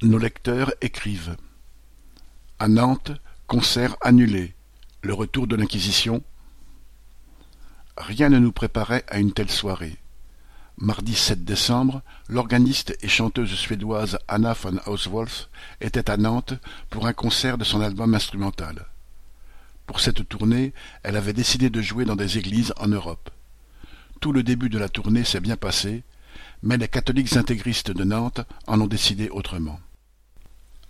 Nos lecteurs écrivent. À Nantes, concert annulé. Le retour de l'Inquisition. Rien ne nous préparait à une telle soirée. Mardi 7 décembre, l'organiste et chanteuse suédoise Anna von Hauswolf était à Nantes pour un concert de son album instrumental. Pour cette tournée, elle avait décidé de jouer dans des églises en Europe. Tout le début de la tournée s'est bien passé, mais les catholiques intégristes de Nantes en ont décidé autrement.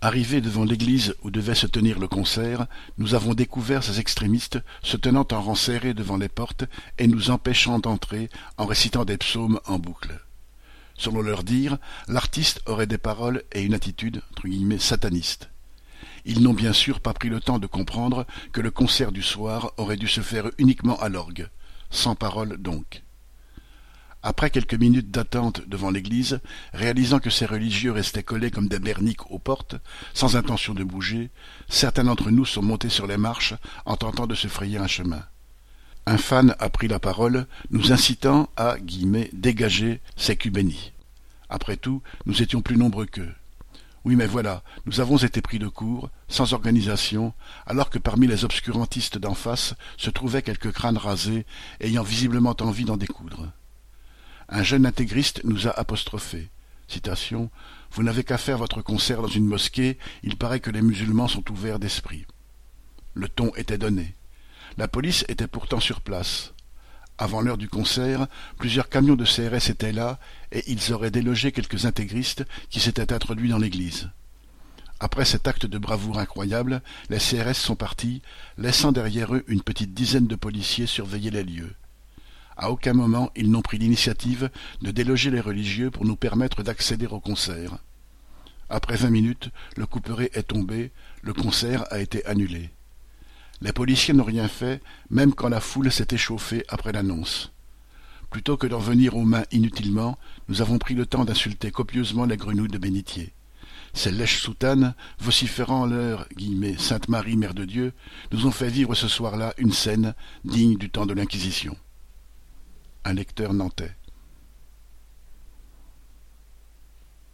Arrivés devant l'église où devait se tenir le concert, nous avons découvert ces extrémistes se tenant en rang serré devant les portes et nous empêchant d'entrer en récitant des psaumes en boucle. Selon leur dire, l'artiste aurait des paroles et une attitude entre guillemets sataniste. Ils n'ont bien sûr pas pris le temps de comprendre que le concert du soir aurait dû se faire uniquement à l'orgue, sans parole donc. Après quelques minutes d'attente devant l'église, réalisant que ces religieux restaient collés comme des berniques aux portes, sans intention de bouger, certains d'entre nous sont montés sur les marches en tentant de se frayer un chemin. Un fan a pris la parole, nous incitant à guillemets, dégager ces cubénis. Après tout, nous étions plus nombreux qu'eux. Oui, mais voilà, nous avons été pris de court, sans organisation, alors que parmi les obscurantistes d'en face se trouvaient quelques crânes rasés, ayant visiblement envie d'en découdre. Un jeune intégriste nous a apostrophé. Citation Vous n'avez qu'à faire votre concert dans une mosquée, il paraît que les musulmans sont ouverts d'esprit. Le ton était donné. La police était pourtant sur place. Avant l'heure du concert, plusieurs camions de CRS étaient là, et ils auraient délogé quelques intégristes qui s'étaient introduits dans l'église. Après cet acte de bravoure incroyable, les CRS sont partis, laissant derrière eux une petite dizaine de policiers surveiller les lieux. À aucun moment ils n'ont pris l'initiative de déloger les religieux pour nous permettre d'accéder au concert. Après vingt minutes, le couperet est tombé, le concert a été annulé. Les policiers n'ont rien fait, même quand la foule s'est échauffée après l'annonce. Plutôt que d'en venir aux mains inutilement, nous avons pris le temps d'insulter copieusement les grenouilles de bénitier. Ces lèches soutanes, vociférant leur Sainte Marie, Mère de Dieu, nous ont fait vivre ce soir-là une scène digne du temps de l'Inquisition un lecteur nantais.